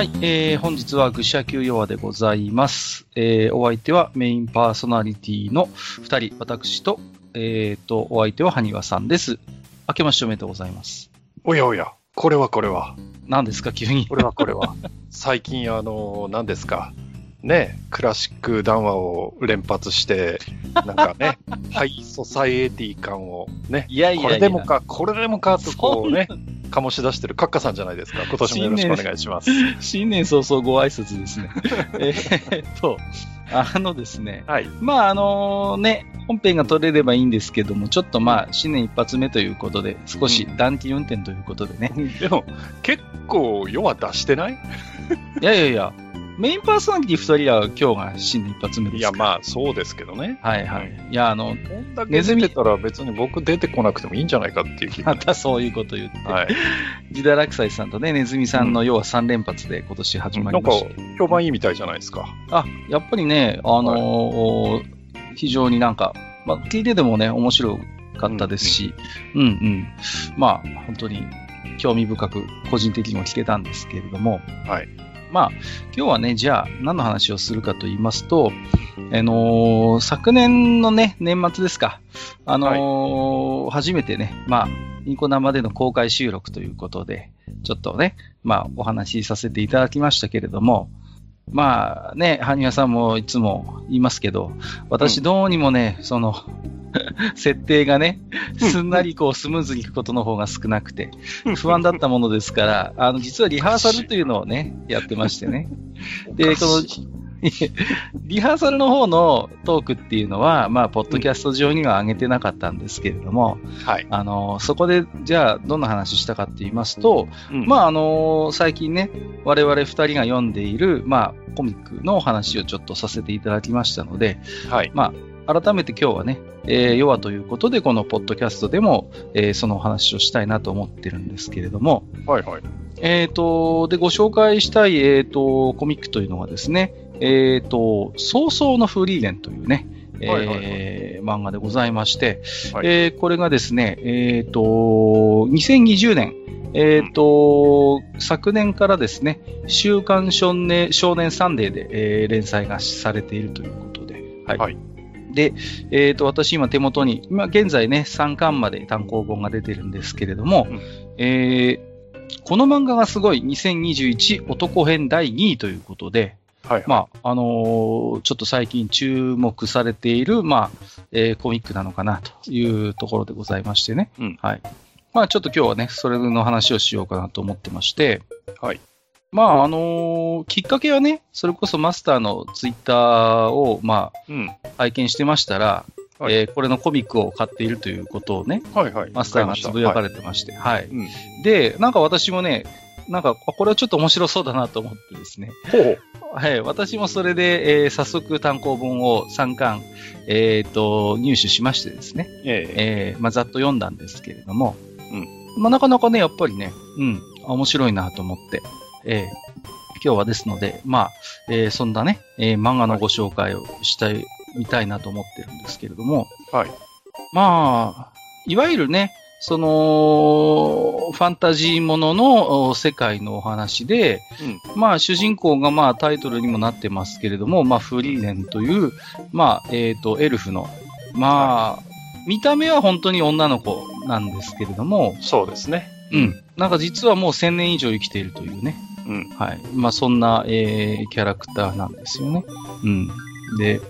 はい、えー、本日は愚者級弱でございます。えー、お相手はメインパーソナリティの二人、私と、えーと、お相手は埴輪さんです。明けましておめでとうございます。おやおや、これはこれは、何ですか、急に。これはこれは。最近、あの、何ですか。ね、クラシック談話を連発して、なんかね、ハイソサイエティ感をね、いやいやいやこれでもか、これでもかとこうね、醸し出してるカッカさんじゃないですか。今年もよろしくお願いします。新年早々ご挨拶ですね。えーっと、あのですね、はい。まああのね、本編が撮れればいいんですけども、ちょっとまあ新年一発目ということで、少し暖気運転ということでね。でも、結構、世は出してない？いやいやいや、メインパーソナリティ二人は今日が新年一発目ですいや。まあ、そうですけどね。はいはい。いや、あの、こんだけ出てたら別に僕出てこなくてもいいんじゃないかっていう気が。またそういうこと言って、はい。ジダラクサイさんとね、ネズミさんの要は3連発で今年始まなんかりまして。、評判いいみたいじゃないですか。あ、やっぱりね、あのー非常になんか、まあ、聞いててもね、面白かったですし、うんうん。まあ、本当に興味深く個人的にも聞けたんですけれども、はい。まあ、今日はね、じゃあ何の話をするかと言いますと、あのー昨年のね、年末ですか、あのー初めてね、まあ、ニコ生での公開収録ということで、ちょっとね、まあ、お話しさせていただきましたけれども、まあね、羽生さんもいつも言いますけど、私どうにもね、その、設定がね、すんなりこうスムーズにいくことの方が少なくて、不安だったものですから、あの、実はリハーサルというのをね、やってましてね。で、この、リハーサルの方のトークっていうのは、まあ、ポッドキャスト上には上げてなかったんですけれども、はい。あの、そこで、じゃあ、どんな話したかって言いますと、うんまあ、あの、最近ね、我々二人が読んでいる、まあ、コミックのお話をちょっとさせていただきましたので、はい。まあ、改めて今日はね、えー、弱ということで、このポッドキャストでも、えーそのお話をしたいなと思ってるんですけれども、はいはい。えっ、と、で、ご紹介したい、えっ、と、コミックというのがですね、えっ、と、早々のフリーレンというね、えーはいはい。はい漫画でございまして、はい。えーこれがですね、えっ、と、2020年、えっ、と、昨年からですね、週刊少年少年サンデーで、えー連載がされているということで、はい。はい。で、えっ、と、私今手元に、今現在ね、3巻まで単行本が出てるんですけれども、うん。えーこの漫画がすごい2021男編第2位ということで、はい。まあ、あのーちょっと最近注目されている、まあ、えーコミックなのかなというところでございましてね。うんはい。まあ、ちょっと今日はね、それの話をしようかなと思ってまして、はい。まあ、あのーきっかけはね、それこそマスターのツイッターを、まうん。あ、拝見してましたら、はいえーこれのコミックを買っているということをね、はいはい。マスターがつぶやかれれてまして、はい。うん。で、なんか私もね、なんか、あこれはちょっと面白そうだなと思ってですね。ほう。はい。私もそれで、えー早速単行本を3巻、えっ、と、入手しましてですね。ええ。えーまあ、ざっと読んだんですけれども。うんまあ、なかなかね、やっぱりね、うん、面白いなと思って。えー今日はですので、まあ、えーそんなね、えー漫画のご紹介をしたい、みたいなと思ってるんですけれども。はい。まあ、いわゆるね、その、ファンタジーもののお世界のお話で、まあ、主人公がまあタイトルにもなってますけれども、まあ、フリーレンという、まあ、えっ、と、エルフの、まあ、見た目は本当に女の子なんですけれども、そうですね。うん。なんか実はもう1000年以上生きているというね。うん。はい。まあ、そんな、えーキャラクターなんですよね。うん。で、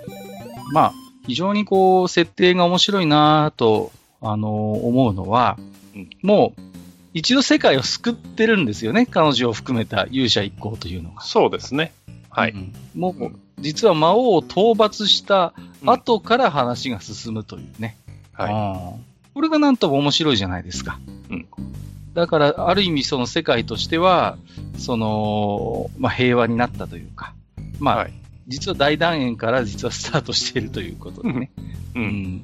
まあ、非常にこう、設定が面白いなぁと、あのー思うのは、うんもう、一度世界を救ってるんですよね。彼女を含めた勇者一行というのが。そうですね。はい。うんもう、うん実は魔王を討伐したうん後から話が進むというね。はうんこれがなんとも面白いじゃないですか。うんだから、ある意味その世界としては、その、まあ、平和になったというか、まあ、はい実は大団円から実はスタートしているということでね、い。う。うんん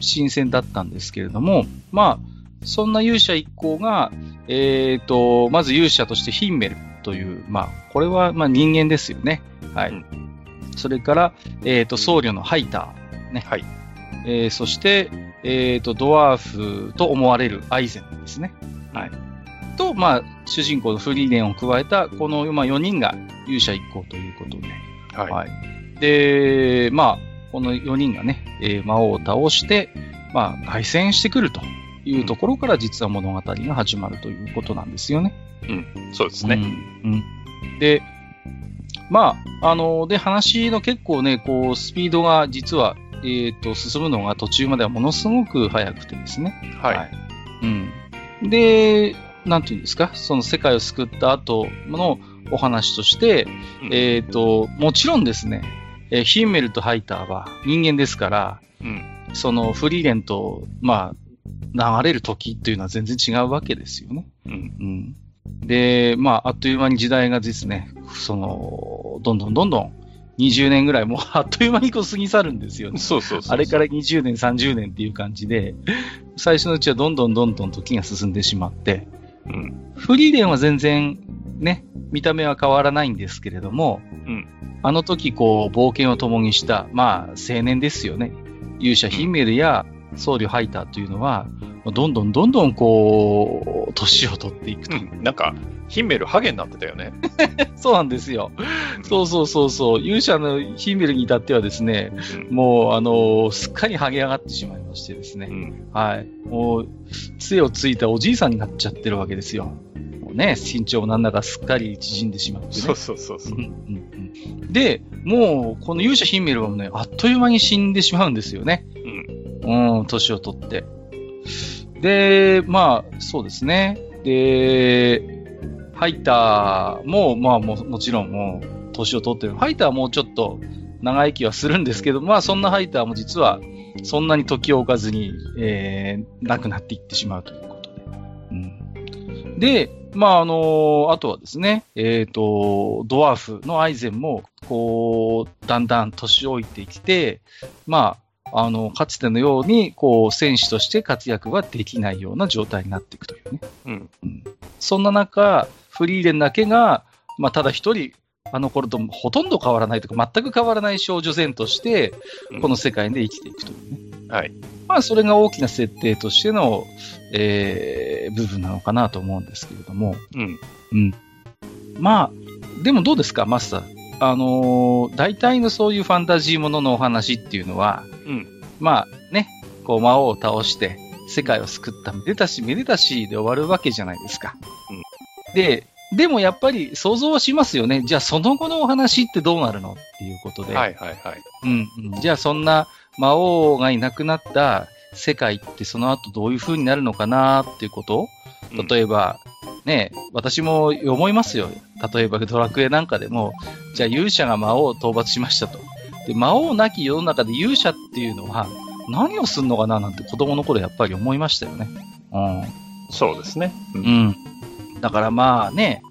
新鮮だったんですけれども、まあ、そんな勇者一行が、えっ、と、まず勇者としてヒンメルという、まあ、これはまあ人間ですよね。はい。うんそれから、えっ、と、僧侶のハイター。ね。はい。えーそして、えっ、と、ドワーフと思われるアイゼンですね。はい。と、まあ、主人公のフリーレンを加えた、この、まあ、4人が勇者一行ということで。はい。はい。で、まあ、この4人がね、えー魔王を倒して、まあ、凱旋してくるというところから実は物語が始まるということなんですよね。そうですね。うん。うんで、まあ、あの、で、話の結構ね、こう、スピードが実は、えっ、と、進むのが途中まではものすごく速くてですね。はい。うん。で、なんていうんですか、その世界を救った後のお話として、うんえっ、と、もちろんですね、えーヒンメルとハイターは人間ですから、うん。そのフリーレンと、まあ、流れる時っていうのは全然違うわけですよね。うん。うん。で、まあ、あっという間に時代がですね、その、どんどんどんどん、20年ぐらい、もう あっという間にこう過ぎ去るんですよね。そうそうそう。あれから20年、30年っていう感じで、最初のうちはどんどんどんどん時が進んでしまって、うん。フリーレンは全然、ね、見た目は変わらないんですけれども、うんあの時こう、冒険を共にした、まあ、青年ですよね。勇者ヒンメルや僧侶ハイターというのは、どんどんどんどんこう、年を取っていくという。うん。なんか、ヒンメルハゲになってたよね。そうなんですよ。そうそうそうそう。勇者のヒンメルに至ってはですね、うん。もう、あのすっかり剥げ上がってしまいましてですね。うん。はい。もう、杖をついたおじいさんになっちゃってるわけですよ。もうね、身長もなんだかすっかり縮んでしまってね。そうそうそうそううん。うんうんで、もう、この勇者ヒンメルはね、あっという間に死んでしまうんですよね。うん。年を取って。で、まあ、そうですね。で、ハイターも、まあも、もちろんもう、年を取ってる。ハイターはもうちょっと長生きはするんですけど、まあ、そんなハイターも実は、そんなに時を置かずに、えー、亡くなっていってしまうということで。うん、で、まあ、あのあとはですね、えっ、と、ドワーフのアイゼンも、こう、だんだん年老いてきて、まあ、あの、かつてのように、こう、選手として活躍ができないような状態になっていくというね。うん。そんな中、フリーレンだけが、まあ、ただ一人、あの頃とほとんど変わらないとか、全く変わらない少女前として、うんこの世界で生きていくというね。はい。まあ、それが大きな設定としての、えー、部分なのかなと思うんですけれども。うん。うん。まあ、でもどうですか、マスター。あのー大体のそういうファンタジーもののお話っていうのは、うん。まあね、こう魔王を倒して世界を救っためでたしめでたしで終わるわけじゃないですか。で、でもやっぱり想像はしますよね。じゃあその後のお話ってどうなるのっていうことで。はいはいはい。うんうん、じゃあそんな魔王がいなくなった世界ってその後どういう風になるのかなっていうことを例えば、ね、私も思いますよ。例えばドラクエなんかでも、じゃあ勇者が魔王を討伐しましたと。で、魔王なき世の中で勇者っていうのは何をするのかななんて子供の頃やっぱり思いましたよね。そうですね。ううん。うん。だからまあね、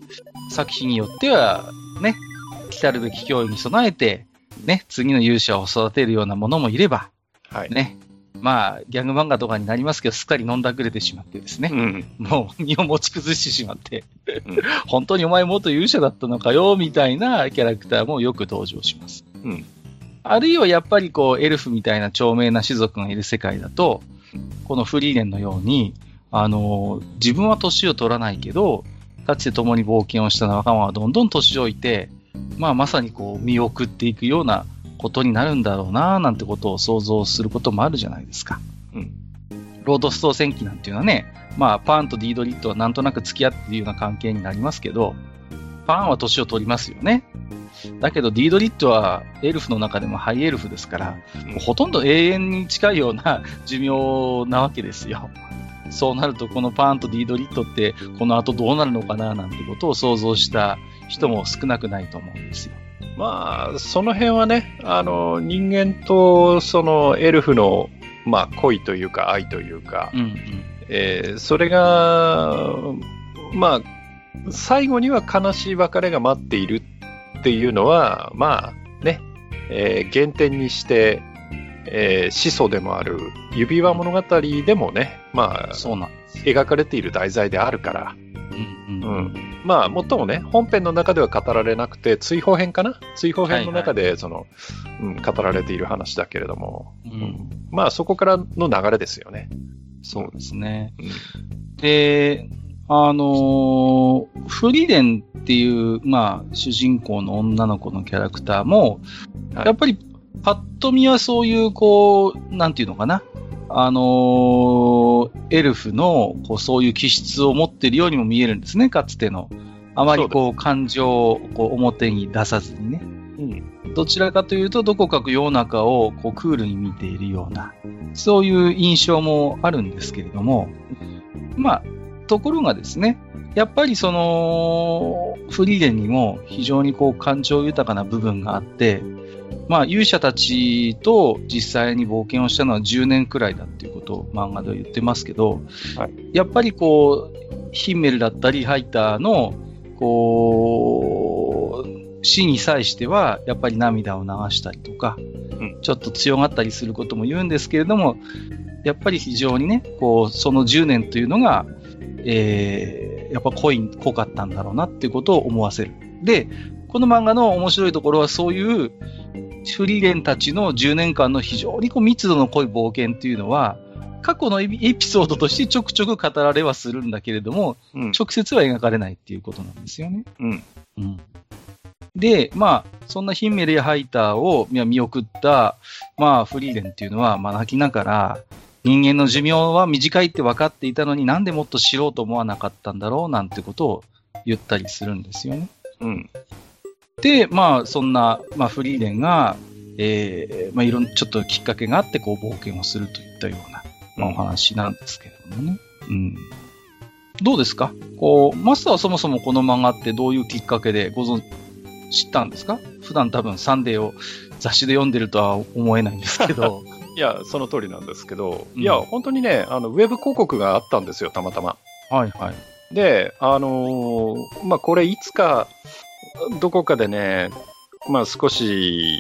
作品によっては、ね、来たるべき脅威に備えて、ね、次の勇者を育てるようなものもいれば、はい。ね、まあ、ギャグ漫画とかになりますけど、すっかり飲んだくれてしまってですね。うん。もう身を持ち崩してしまって、うん 本当にお前元勇者だったのかよ、みたいなキャラクターもよく登場します。うん。あるいはやっぱりこう、エルフみたいな長命な種族がいる世界だと、このフリーレンのように、あの、自分は年を取らないけど、かつて共に冒険をした仲間はどんどん年老いて、まあまさにこう、見送っていくようなことになるんだろうな、なんてことを想像することもあるじゃないですか。うん。ロードストー戦記なんていうのはね、まあ、パンとディードリットはなんとなく付き合っているような関係になりますけど、パンは年を取りますよね。だけど、ディードリットはエルフの中でもハイエルフですから、うんもうほとんど永遠に近いような寿命なわけですよ。そうなると、このパンとディードリットって、この後どうなるのかななんてことを想像した人も少なくないと思うんですよ。まあ、その辺はね、あの、人間とそのエルフの、まあ、恋というか愛というか、うんうん。えーそれが、まあ、最後には悲しい別れが待っているっていうのは、まあね、えー原点にして、えー始祖でもある指輪物語でもね、まあ、そうなんです。描かれている題材であるから、うんうん。うん。まあ、もっともね、本編の中では語られなくて、追放編かな？追放編の中で、その、うん、語られている話だけれども、うん。まあ、そこからの流れですよね。そうですね。うん。で、あのーフリーレンっていう、まあ、主人公の女の子のキャラクターも、はい。やっぱり、パッと見はそういう、こう、なんていうのかな。あのーエルフの、こう、そういう気質を持っているようにも見えるんですね、かつての。あまりこう、感情をこう表に出さずにね。うん。どちらかというと、どこか世の中をこうクールに見ているような、そういう印象もあるんですけれども、まあ、ところがですね、やっぱりその、フリーレンにも非常にこう感情豊かな部分があって、まあ勇者たちと実際に冒険をしたのは10年くらいだっていうことを漫画では言ってますけど、はいやっぱりこう、ヒンメルだったりハイターの、こう、死に際しては、やっぱり涙を流したりとか、んちょっと強がったりすることも言うんですけれども、やっぱり非常にね、こう、その10年というのが、えー、やっぱ濃い、濃かったんだろうなっていうことを思わせる。で、この漫画の面白いところはそういうフリーレンたちの10年間の非常にこう密度の濃い冒険っていうのは、過去のエピソードとしてちょくちょく語られはするんだけれども、うん。直接は描かれないっていうことなんですよね。うん。うん。で、まあ、そんなヒンメルやハイターを見送った、まあ、フリーレンっていうのは、まあ、泣きながら、人間の寿命は短いって分かっていたのになんでもっと知ろうと思わなかったんだろうなんてことを言ったりするんですよね。うん。で、まあ、そんな、まあ、フリーレンが、えー、まあ、いろん、ちょっときっかけがあって、こう、冒険をするといったような、まあ、お話なんですけれどもね。うん。どうですか？こう、マスターはそもそもこの漫画ってどういうきっかけでご存知ったんですか？普段多分サンデーを雑誌で読んでるとは思えないんですけど。いや、その通りなんですけど、うんいや、本当にね、あの、ウェブ広告があったんですよ、たまたま。はいはい。で、あのーまあ、これいつか、どこかでね、まあ、少し、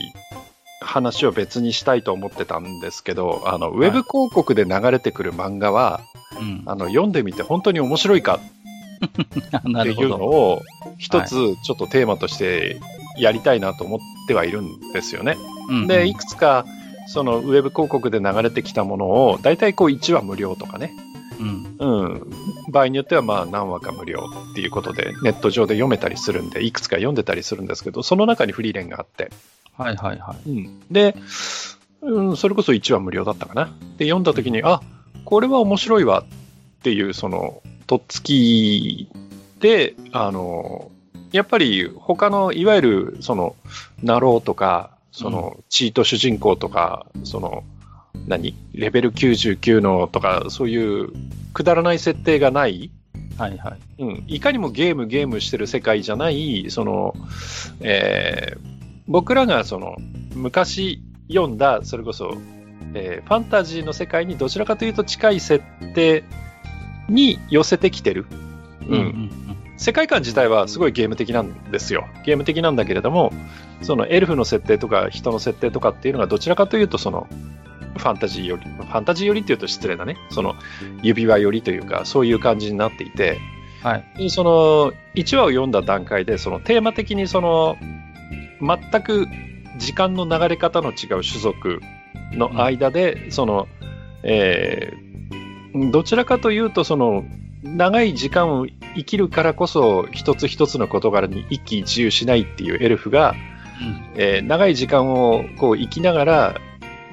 話を別にしたいと思ってたんですけど、あの、ウェブ広告で流れてくる漫画は、うん。あの、読んでみて本当に面白いか っていうの。を、一つちょっとテーマとしてやりたいなと思ってはいるんですよね。うんで、いくつか、そのウェブ広告で流れてきたものを、大体こう1話無料とかね。うん。うん。場合によってはまあ何話か無料っていうことで、ネット上で読めたりするんで、いくつか読んでたりするんですけど、その中にフリーレンがあって。はいはいはい。うん。で、うん、それこそ1話無料だったかな。で、読んだ時に、あ、これは面白いわっていう、その、とっつきで、あの、やっぱり他の、いわゆる、その、ナローとか、その、チート主人公とか、その、何？レベル99のとか、そういう、くだらない設定がない、はいはい。うん、いかにもゲームゲームしてる世界じゃない、その、えー僕らがその、昔読んだ、それこそ、えーファンタジーの世界にどちらかというと近い設定に寄せてきてる。うん。うん世界観自体はすごいゲーム的なんですよ。ゲーム的なんだけれども、そのエルフの設定とか人の設定とかっていうのがどちらかというとその、ファンタジーより、ファンタジーよりっていうと失礼だね。その、指輪よりというか、そういう感じになっていて、はい。でその1話を読んだ段階でそのテーマ的にその全く時間の流れ方の違う種族の間で、その、えーどちらかというとその長い時間を生きるからこそ一つ一つの事柄に一喜一憂しないっていうエルフが、えー長い時間をこう生きながら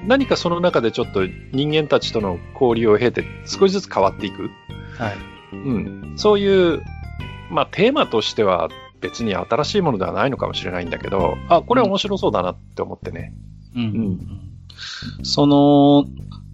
何かその中でちょっと人間たちとの交流を経て少しずつ変わっていく。はい。うん、そういう、まあ、テーマとしては別に新しいものではないのかもしれないんだけど、あ、これ面白そうだなって思ってね。うんうんうんその、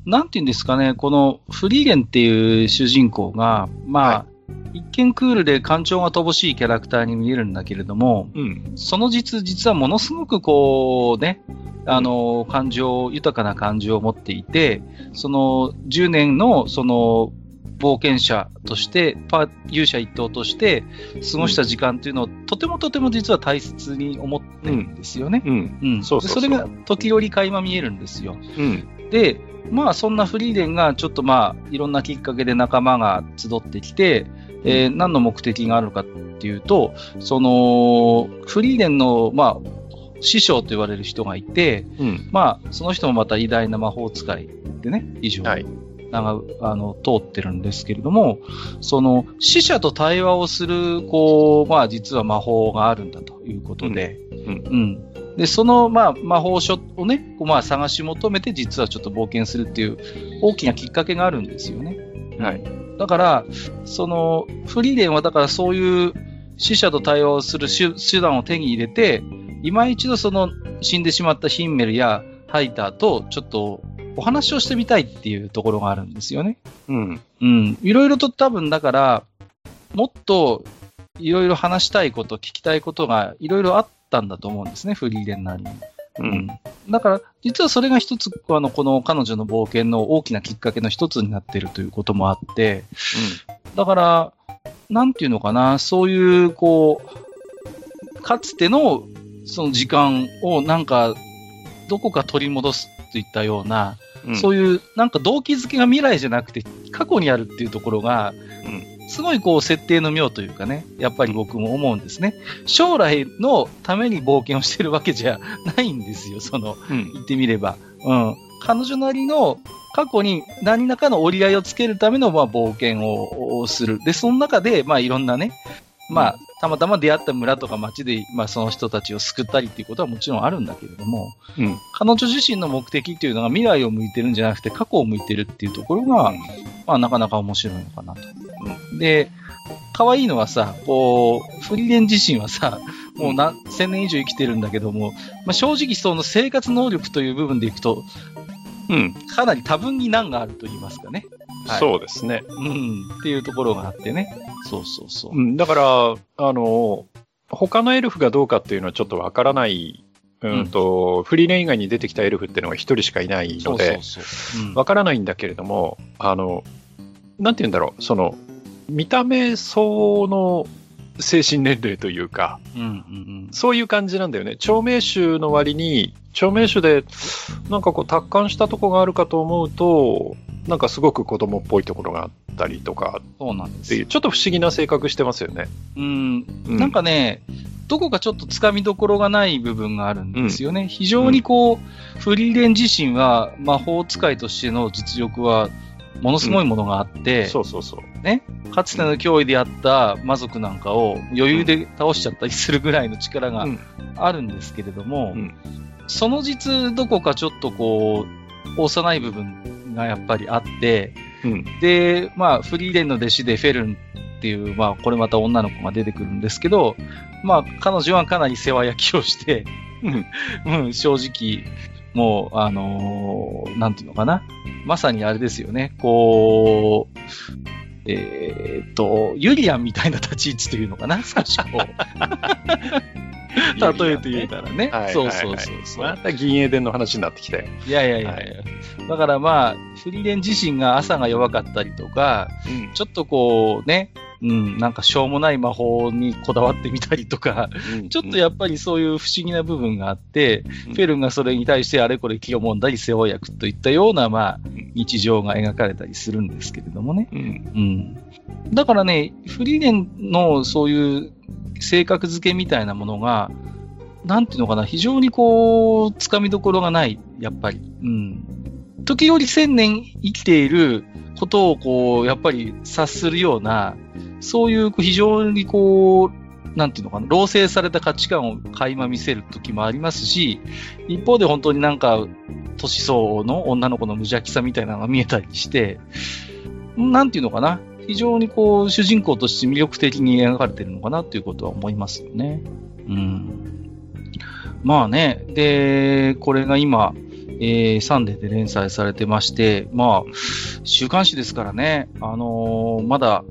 なんていうんですかね、このフリーレンっていう主人公が、まあ、一見クールで感情が乏しいキャラクターに見えるんだけれども、うん。その実、実はものすごくこうね、あの、感情、豊かな感情を持っていて、その10年のその冒険者として、パ勇者一頭として過ごした時間っていうのを、とてもとても実は大切に思ってるんですよね。うん。うん。そうそうそうでそれが時折垣間見えるんですよ。うん。で、まあそんなフリーレンがちょっとまあいろんなきっかけで仲間が集ってきて、えー何の目的があるのかっていうと、そのフリーレンのまあ師匠と言われる人がいて、うん。まあその人もまた偉大な魔法使いでね、以上。はい。長あの通ってるんですけれども、その死者と対話をする、こう、まあ実は魔法があるんだということで、うんうん。で、その、まあ、魔法書をね、こうまあ探し求めて実はちょっと冒険するっていう大きなきっかけがあるんですよね。はい。だから、その、フリーレンはだからそういう死者と対話をする手手段を手に入れて、今一度その死んでしまったヒンメルやハイターとちょっとお話をしてみたいっていうところがあるんですよね。うん。うん。いろいろと多分だから、もっといろいろ話したいこと、聞きたいことがいろいろあったんだと思うんですね、フリーレンなりに。うん。だから、実はそれが一つ、あの、この彼女の冒険の大きなきっかけの一つになっているということもあって、だから、なんていうのかな、そういう、こう、かつての、その時間をなんか、どこか取り戻すといったような、うん。そういう、なんか動機づけが未来じゃなくて、過去にあるっていうところが、すごいこう、設定の妙というかね、やっぱり僕も思うんですね。将来のために冒険をしてるわけじゃないんですよ、その、うん。言ってみれば。うん。彼女なりの過去に何らかの折り合いをつけるためのまあ冒険ををする。で、その中で、まあいろんなね、まあ、たまたま出会った村とか町で、まあその人たちを救ったりっていうことはもちろんあるんだけれども、うん。彼女自身の目的っていうのが未来を向いてるんじゃなくて過去を向いてるっていうところが、まあなかなか面白いのかなと。で、可愛いのはさ、こう、フリーレン自身はさ、もう何千年以上生きてるんだけども、まあ、正直その生活能力という部分でいくと、うん。かなり多分に難があると言いますかね。はいそうですね。うん。っていうところがあってね。そうそうそう。うん。だから、あの、他のエルフがどうかっていうのはちょっとわからない。うんと、フリーレン以外に出てきたエルフっていうのが一人しかいないので、そうんわからないんだけれども、あの、なんて言うんだろう、その、見た目相応の精神年齢というか、うんうんそういう感じなんだよね。長命種の割に、長命種で、なんかこう、達観したとこがあるかと思うと、なんかすごく子供っぽいところがあったりとかそうなんですちょっと不思議な性格してますよね。うん。うなんかね、どこかちょっと掴みどころがない部分があるんですよね。非常にこう、フリーレン自身は魔法使いとしての実力はものすごいものがあって、そうそうそう。かつての脅威であった魔族なんかを余裕で倒しちゃったりするぐらいの力がうんあるんですけれども、うんその実どこかちょっとこう、幼い部分がやっぱりあって、うん。で、まあ、フリーレンの弟子でフェルンっていう、まあ、これまた女の子が出てくるんですけど、まあ、彼女はかなり世話焼きをして、うんうん、正直、もう、あのーなんていうのかな。まさにあれですよね。こう、えーっと、ユリアンみたいな立ち位置というのかな？少しこう。例えて言うたらね。はいそうそうそうそう。また銀英伝の話になってきて。いやいやいやいや、はだからまあ、フリーレン自身が朝が弱かったりとか、うんちょっとこうね、うん、なんかしょうもない魔法にこだわってみたりとか、ちょっとやっぱりそういう不思議な部分があって、うんフェルンがそれに対してあれこれ気をもんだり世話役といったような、まあ、日常が描かれたりするんですけれどもね。うん。うん。だからね、フリーレンのそういう性格付けみたいなものが、なんていうのかな、非常にこう、つかみどころがない、やっぱり。うん。時折千年生きていることをこう、やっぱり察するような、そういう非常にこう、なんていうのかな、老成された価値観を垣間見せる時もありますし、一方で本当になんか、年相応の女の子の無邪気さみたいなのが見えたりして、なんていうのかな、非常にこう、主人公として魅力的に描かれてるのかなっていうことは思いますよね。うん。まあね、で、これが今、えーサンデーで連載されてまして、まあ、週刊誌ですからね、あのーまだ、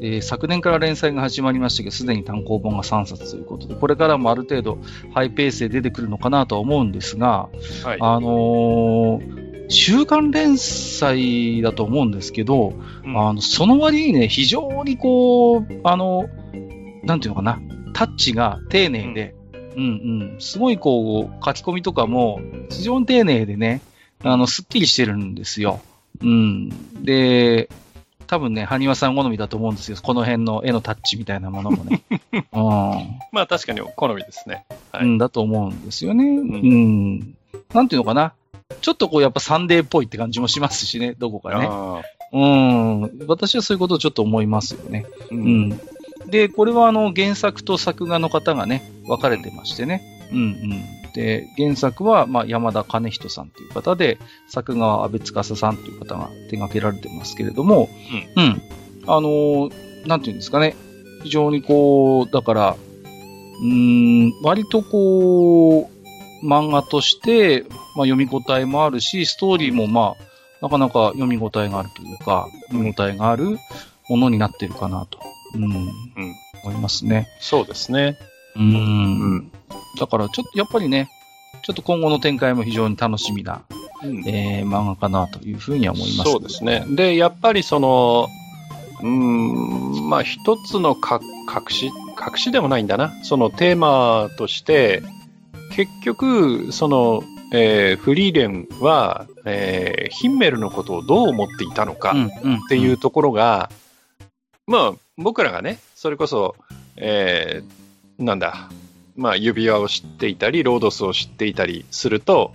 えー昨年から連載が始まりましたけど、すでに単行本が3冊ということで、これからもある程度ハイペースで出てくるのかなとは思うんですが、はい。あのー週刊連載だと思うんですけど、うん。あの、その割にね、非常にこう、あの、なんていうのかな、タッチが丁寧で、うん、うんすごいこう、書き込みとかも非常に丁寧でね、あの、すっきりしてるんですよ。うん。で、多分ね、埴輪さん好みだと思うんですよ。この辺の絵のタッチみたいなものもね。うん。まあ確かに好みですね。はいうん、だと思うんですよね。うん。なんていうのかな。ちょっとこうやっぱサンデーっぽいって感じもしますしね、どこかね。あうん。私はそういうことをちょっと思いますよね。ーう。うんん。で、これはあの原作と作画の方がね、分かれてましてね。うんうん。で、原作は、まあ、山田兼人さんという方で、作画は安倍司さんという方が手掛けられてますけれども、うん。あのーなんていうんですかね。非常にこう、だから、うーん、割とこう、漫画として、まあ、読み応えもあるし、ストーリーもまあ、なかなか読み応えがあるというか、読み応えがあるものになってるかなと、うん、思いますね。そうですね。う。うんん。だから、ちょっとやっぱりね、ちょっと今後の展開も非常に楽しみな、うんえー、漫画かなというふうには思います。そうですね。で、やっぱりその、うーん、まあ一つのか隠し、隠しでもないんだな。そのテーマとして、結局、その、えーフリーレンは、えーヒンメルのことをどう思っていたのかうん、うん。っていうところが、まあ僕らがね、それこそ、えーなんだ、まあ指輪を知っていたり、ロードスを知っていたりすると、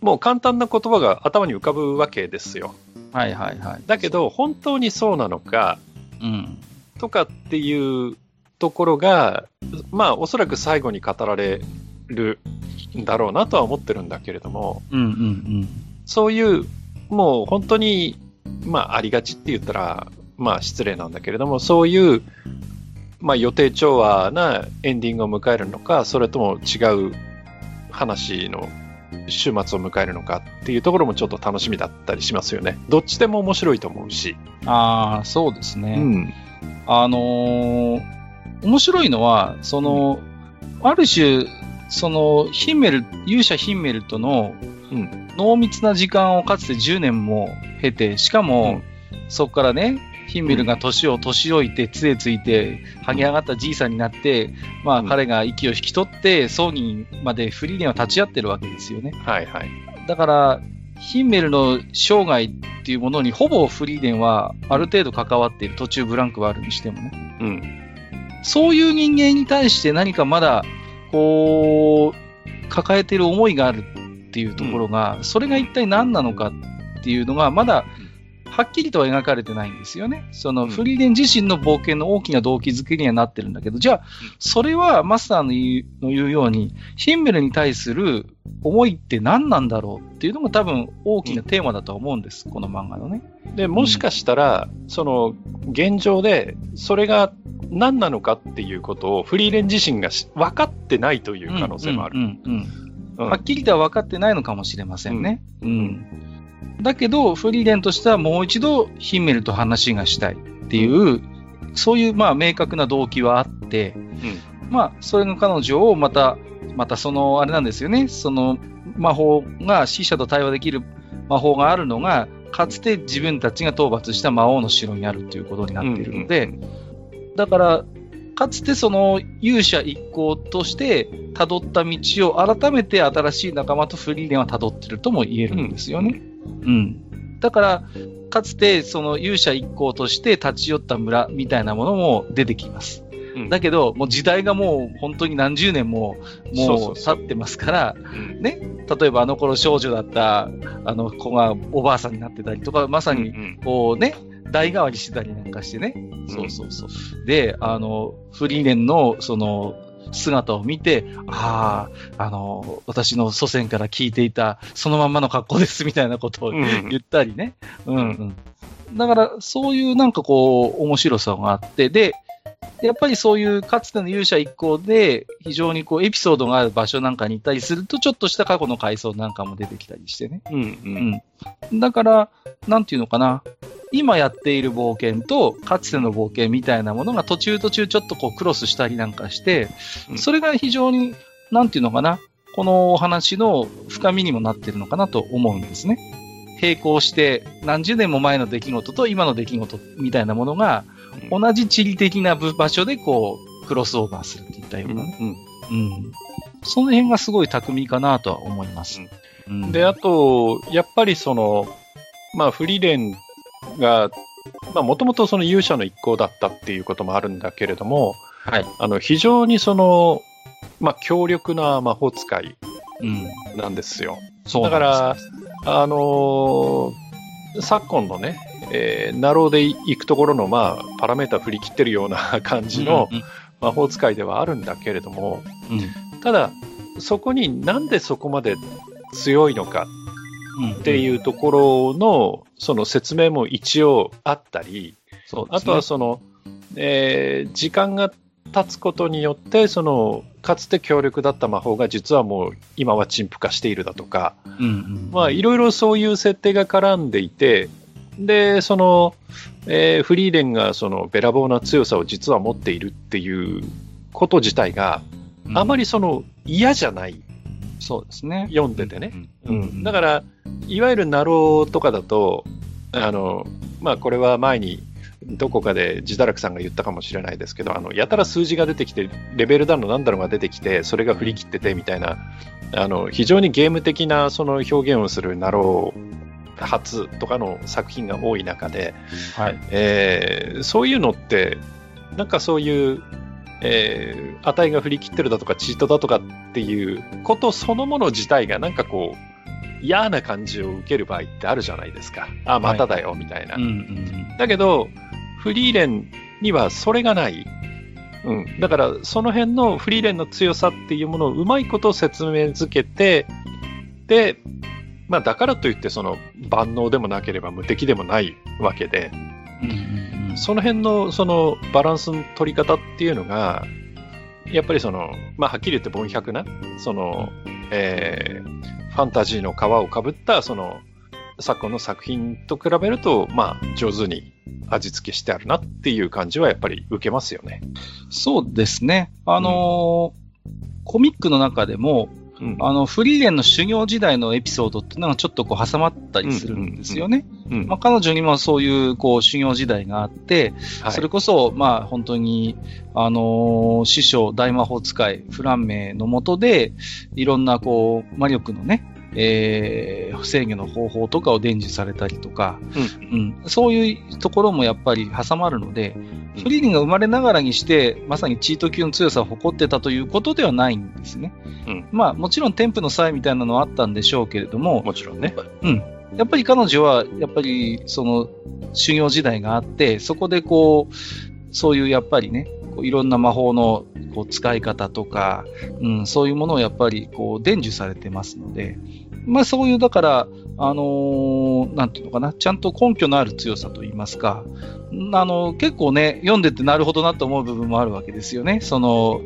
もう簡単な言葉が頭に浮かぶわけですよ。はいはいはい。だけど、本当にそうなのか、うん。とかっていうところが、まあ、おそらく最後に語られるんだろうなとは思ってるんだけれども、うんうんうん。そういう、もう本当に、まあ、ありがちって言ったら、まあ、失礼なんだけれども、そういう、まあ、予定調和なエンディングを迎えるのか、それとも違う話の週末を迎えるのかっていうところもちょっと楽しみだったりしますよね。どっちでも面白いと思うし。ああ、そうですね。うん。あのー面白いのは、その、ある種、その、ヒンメル、勇者ヒンメルとのうん。濃密な時間をかつて10年も経て、しかも、そこからね、ヒンメルが年を年老いて、杖ついて、剥げ上がったじいさんになって、まあ、うん彼が息を引き取って、葬儀までフリーレンは立ち会ってるわけですよね。はいはい。だから、ヒンメルの生涯っていうものにほぼフリーレンはある程度関わっている途中ブランクはあるにしてもね。うん。そういう人間に対して何かまだ、こう、抱えている思いがあるっていうところが、それが一体何なのかっていうのが、まだ、はっきりとは描かれてないんですよね。そのうんフリーレン自身の冒険の大きな動機づけにはなってるんだけど、じゃあ、それはマスターの言うの言うように、ヒンメルに対する思いって何なんだろうっていうのが多分大きなテーマだと思うんです、この漫画のね。で、もしかしたら、その、現状で、それが何なのかっていうことをフリーレン自身がし分かってないという可能性もある。うんうんうんうんはっきりとは分かってないのかもしれませんね。うん。だけど、フリーレンとしてはもう一度ヒンメルと話がしたいっていう、そういうまあ明確な動機はあって、まあ、それの彼女をまた、またその、あれなんですよね、その魔法が死者と対話できる魔法があるのが、かつて自分たちが討伐した魔王の城にあるということになっているので、だから、かつてその勇者一行として辿った道を改めて新しい仲間とフリーレンは辿ってるとも言えるんですよね。うん。だから、かつてその勇者一行として立ち寄った村みたいなものも出てきます。うんだけど、もう時代がもう本当に何十年ももそう経ってますから、うん例えばあの頃少女だったあの子がおばあさんになってたりとか、まさにうんこうね、代替わりしてたりなんかしてね。そうそうそう。で、あの、フリーレンのその姿を見て、ああ、あの、私の祖先から聞いていたそのまんまの格好ですみたいなことをうん言ったりね。うんうん。だから、そういうなんかこう、面白さがあって、で、やっぱりそういうかつての勇者一行で非常にこうエピソードがある場所なんかに行ったりするとちょっとした過去の回想なんかも出てきたりしてね。うんうんうん。だから、なんていうのかな。今やっている冒険とかつての冒険みたいなものが途中途中ちょっとこうクロスしたりなんかしてう、んそれが非常に、なんていうのかな。このお話の深みにもなってるのかなと思うんですね。並行して何十年も前の出来事と今の出来事みたいなものが同じ地理的な場所でこうクロスオーバーするっていったようなね。うんうん。その辺がすごい巧みかなとは思います。うんで、あと、やっぱりその、まあ、フリーレンが、まあ、もともとその勇者の一行だったっていうこともあるんだけれども、はい。あの、非常にその、まあ、強力な魔法使いうん。なんですよ。そうだかなんですら、あのー昨今のね、えーナローで行くところの、まあ、パラメータ振り切ってるような 感じのうん魔法使いではあるんだけれども、うんうんただ、そこになんでそこまで強いのかうんっていうところの、その説明も一応あったり、ねとはその、えー時間が経つことによって、その、かつて強力だった魔法が実はもう今は陳腐化しているだとか、いろいろそういう設定が絡んでいて、で、その、えーフリーレンがそのべらぼうな強さを実は持っているっていうこと自体があまり、りその嫌じゃない。そうですね。読んでてね。ううんん、だから、いわゆるなろうとかだと、あの、まあ、これは前に、どこかで自堕落さんが言ったかもしれないですけど、あの、やたら数字が出てきて、レベルだのなんだろうが出てきて、それが振り切っててみたいな、あの、非常にゲーム的なその表現をするなろう小説とかの作品が多い中で、はい。えーそういうのって、なんかそういう、えー値が振り切ってるだとか、チートだとかっていうことそのもの自体がなんかこう、嫌な感じを受ける場合ってあるじゃないですか。あ、まただよ、みたいな。うんうんだけど、フリーレンにはそれがない。うん。だから、その辺のフリーレンの強さっていうものをうまいこと説明づけて、で、まあ、だからといって、その、万能でもなければ無敵でもないわけで、うんうんうんその辺のそのバランスの取り方っていうのが、やっぱりその、まあ、はっきり言って凡百な、その、えーファンタジーの皮をかぶった、その、昨今の作品と比べると、まあ、上手に味付けしてあるなっていう感じはやっぱり受けますよね。そうですね。あのーコミックの中でも、うん。あの、フリーレンの修行時代のエピソードっていうのがちょっとこう挟まったりするんですよね。彼女にもそういうこう修行時代があって、はいそれこそ、まあ、本当に、あのー師匠、大魔法使い、フランメのもとで、いろんな、こう、魔力のね、えー、制御の方法とかを伝授されたりとか、うん、そういうところもやっぱり挟まるので、うんフリーリンが生まれながらにして、まさにチート級の強さを誇ってたということではないんですね。うんまあ、もちろん添付の際みたいなのはあったんでしょうけれども、もちろんね。うん。やっぱり彼女は、やっぱり、その、修行時代があって、そこでこう、そういうやっぱりね、こういろんな魔法のこう使い方とか、うん、そういうものをやっぱりこう伝授されてますので、まあそういう、だから、あのーなんていうのかな、ちゃんと根拠のある強さといいますか、あの、結構ね、読んでてなるほどなと思う部分もあるわけですよね。その、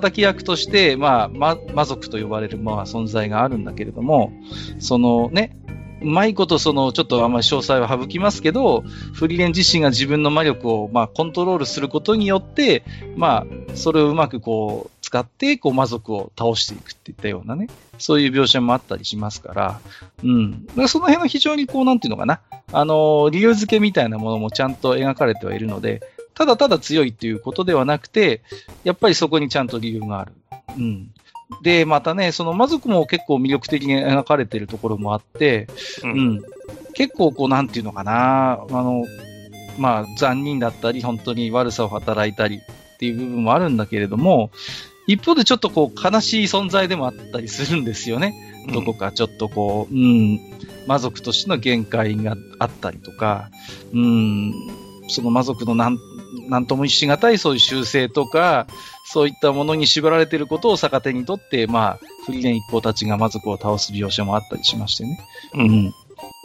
敵役として、まあ、ま魔族と呼ばれる、まあ、存在があるんだけれども、そのね、うまいこと、その、ちょっとあんまり詳細は省きますけど、フリーレン自身が自分の魔力を、まあ、コントロールすることによって、まあ、それをうまくこう、使って、こう、魔族を倒していくっていったようなね、そういう描写もあったりしますから、うん。だからその辺の非常にこう、なんていうのかな、あの、理由付けみたいなものもちゃんと描かれてはいるので、ただただ強いっていうことではなくて、やっぱりそこにちゃんと理由がある。うん。で、またね、その魔族も結構魅力的に描かれているところもあって、ううんん。結構こう、なんていうのかな、あの、まあ、残忍だったり、本当に悪さを働いたりっていう部分もあるんだけれども、一方でちょっとこう、悲しい存在でもあったりするんですよね。どこかちょっとこう、うん、魔族としての限界があったりとか、うん、その魔族のなん、なんともしがたいそういう習性とか、そういったものに縛られていることを逆手にとって、まあ、フリーレン一行たちが魔族を倒す描写もあったりしましてね。うん。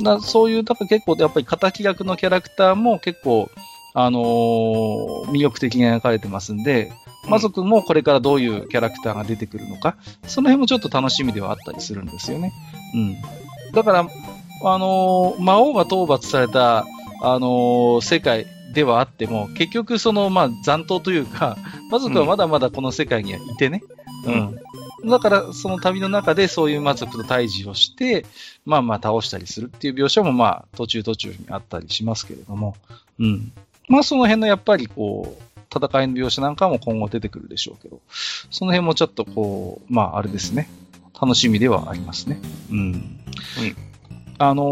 だそういう、だから結構、やっぱり敵役のキャラクターも結構、あのー魅力的に描かれてますんで、魔族もこれからどういうキャラクターが出てくるのか、その辺もちょっと楽しみではあったりするんですよね。うん。だから、あのー魔王が討伐された、あのー世界ではあっても、結局その、まあ、残党というか、魔族はまだまだこの世界にはいてね。うん。だから、その旅の中でそういう魔族と対峙をして、まあまあ倒したりするっていう描写もまあ途中途中にあったりしますけれども、うん。まあその辺のやっぱりこう、戦いの描写なんかも今後出てくるでしょうけど、その辺もちょっとこう、まああれですね、楽しみではありますね。うん。あの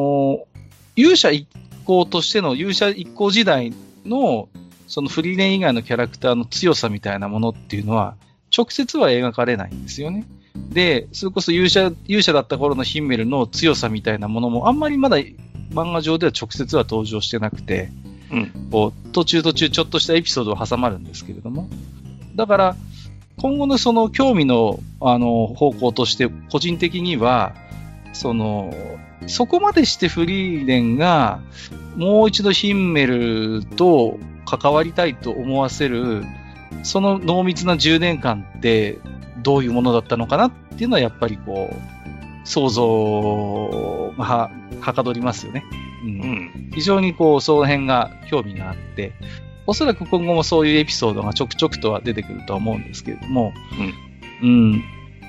ー勇者一行としての勇者一行時代の、そのフリーレン以外のキャラクターの強さみたいなものっていうのは、直接は描かれないんですよね。で、それこそ勇者、勇者だった頃のヒンメルの強さみたいなものも、あんまりまだ漫画上では直接は登場してなくて、こう、途中途中ちょっとしたエピソードを挟まるんですけれども。だから、今後のその興味の、あの、方向として、個人的には、その、そこまでしてフリーレンが、もう一度ヒンメルと関わりたいと思わせる、その濃密な10年間って、どういうものだったのかなっていうのは、やっぱりこう、想像ははかどりますよね。うんうん。非常にこう、その辺が興味があって、おそらく今後もそういうエピソードがちょくちょくとは出てくるとは思うんですけれども、うん。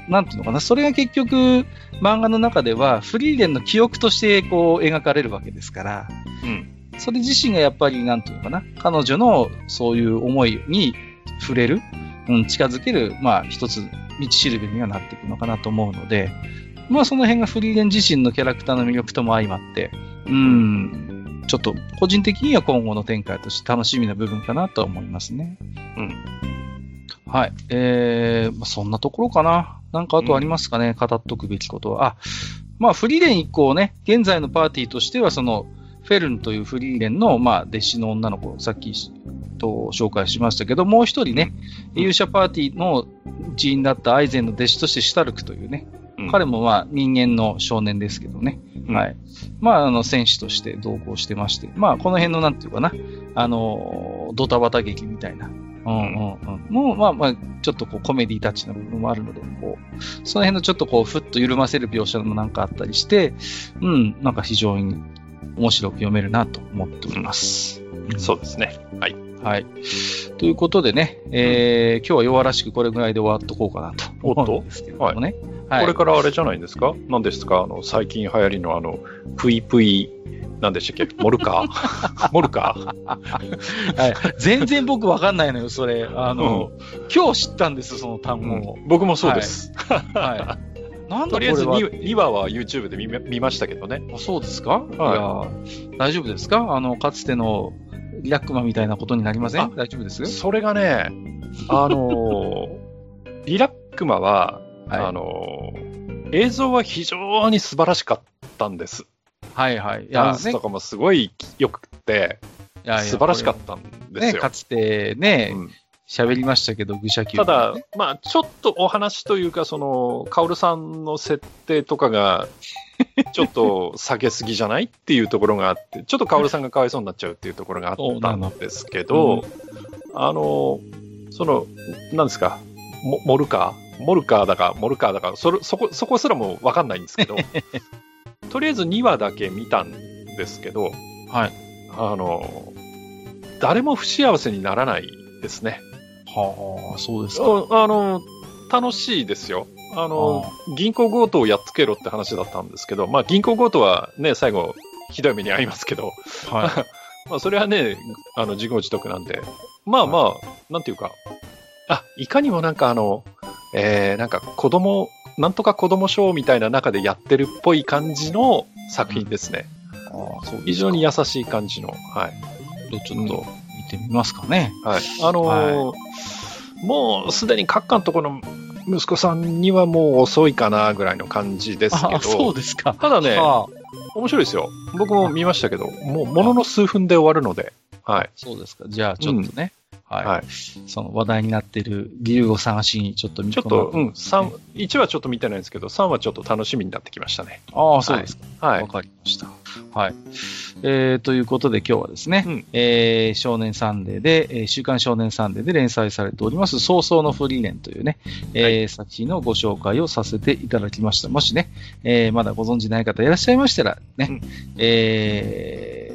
なんていうのかな、それが結局、漫画の中では、フリーレンの記憶としてこう、描かれるわけですから、うん。それ自身がやっぱり、なんていうのかな、彼女のそういう思いに触れる、うん、近づける、まあ、一つ、道しるべにはなっていくのかなと思うので、まあ、その辺がフリーレン自身のキャラクターの魅力とも相まって、うん、ちょっと、個人的には今後の展開として楽しみな部分かなと思いますね。うん。はい。えー、まあ、そんなところかな。なんかあとありますかね、語っとくべきことは。あ、まあ、フリーレン以降ね、現在のパーティーとしては、その、フェルンというフリーレンの、まあ、弟子の女の子、さっきと紹介しましたけど、もう一人ね、うん勇者パーティーの一員だったアイゼンの弟子としてシュタルクというね、うん彼もまあ人間の少年ですけどね、うんはい。まあ、あの、戦士として同行してまして、まあ、この辺のなんていうかな、あの、ドタバタ劇みたいな、うんうんうん。もう、まあまあ、ちょっとこうコメディタッチな部分もあるので、こう、その辺のちょっとこう、ふっと緩ませる描写もなんかあったりして、うん、なんか非常に面白く読めるなと思っております。そうですね。はい。はい。ということでね、えー、今日は弱らしくこれぐらいで終わっとこうかなと思うんですけれどもね。はい。これからあれじゃないんですか？何ですか？あの、最近流行りのあの、ぷいぷい、なんでしたっけ？モルカー？モルカー？はい、全然僕わかんないのよ、それ。あの、今日知ったんです、その単語を。僕もそうです。はい。なんだとりあえずこれは 2, 2話は YouTube で見ま見ましたけどね。あそうですか、い、や、大丈夫ですか？あの、かつてのリラックマみたいなことになりません？あ大丈夫です？それがね、あのーリラックマは、はいあのー映像は非常に素晴らしかったんです。はいはい。いダンスとかもすごい良くて、いや素晴らしかったんですね、よ。かつてね、うん喋、りましたけど、愚者級、ただ、まあ、ちょっとお話というか、その、カオルさんの設定とかが、ちょっと下げすぎじゃないっていうところがあって、ちょっとカオルさんがかわいそうになっちゃうっていうところがあったんですけど、あの、その、なんですか、モモルカーモルカーだか、モルカーだか、それそこ、そこすらもわかんないんですけど、とりあえず2話だけ見たんですけど、はい。あの、誰も不幸せにならないですね。はあ、そうですか。ああの、楽しいですよ。あの、銀行強盗をやっつけろって話だったんですけど、まあ銀行強盗はね、最後、ひどい目に遭いますけど、はい。まあそれはね、あの、自業自得なんで、まあまあ、なんていうか、あ、いかにもなんかあの、えー、なんか子供、なんとか子供ショーみたいな中でやってるっぽい感じの作品ですね。ああそう非常に優しい感じの。はい。ちょっと見てみますかね。はい。あのーもうすでに各館のところの息子さんにはもう遅いかなぐらいの感じですけああ、そどう、ですか。ただね、はあ面白いですよ。僕も見ましたけど、もうものの数分で終わるので、はい。そうですか。じゃあ、ちょっとね、はい、はい。その話題になっている理由を探しにちょっと見ちょっと、うん、ね三1はちょっと見てないんですけど、3はちょっと楽しみになってきましたね。ああ、そうですか。わ、はい。かりました。はい。えー、ということで今日はですね、うんえー少年サンデーで、えー週刊少年サンデーで連載されております、葬送のフリーレンというね、えー作品のご紹介をさせていただきました。もしね、えーまだご存知ない方いらっしゃいましたらね、うんえー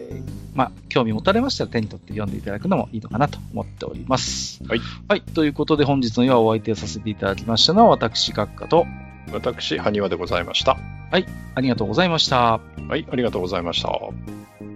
まあ、興味持たれましたら手に取って読んでいただくのもいいのかなと思っております。はい。はい。ということで本日の夜はお相手をさせていただきましたのは私、閣下と、私、埴輪でございました。ありがとうございました。はい、ありがとうございました。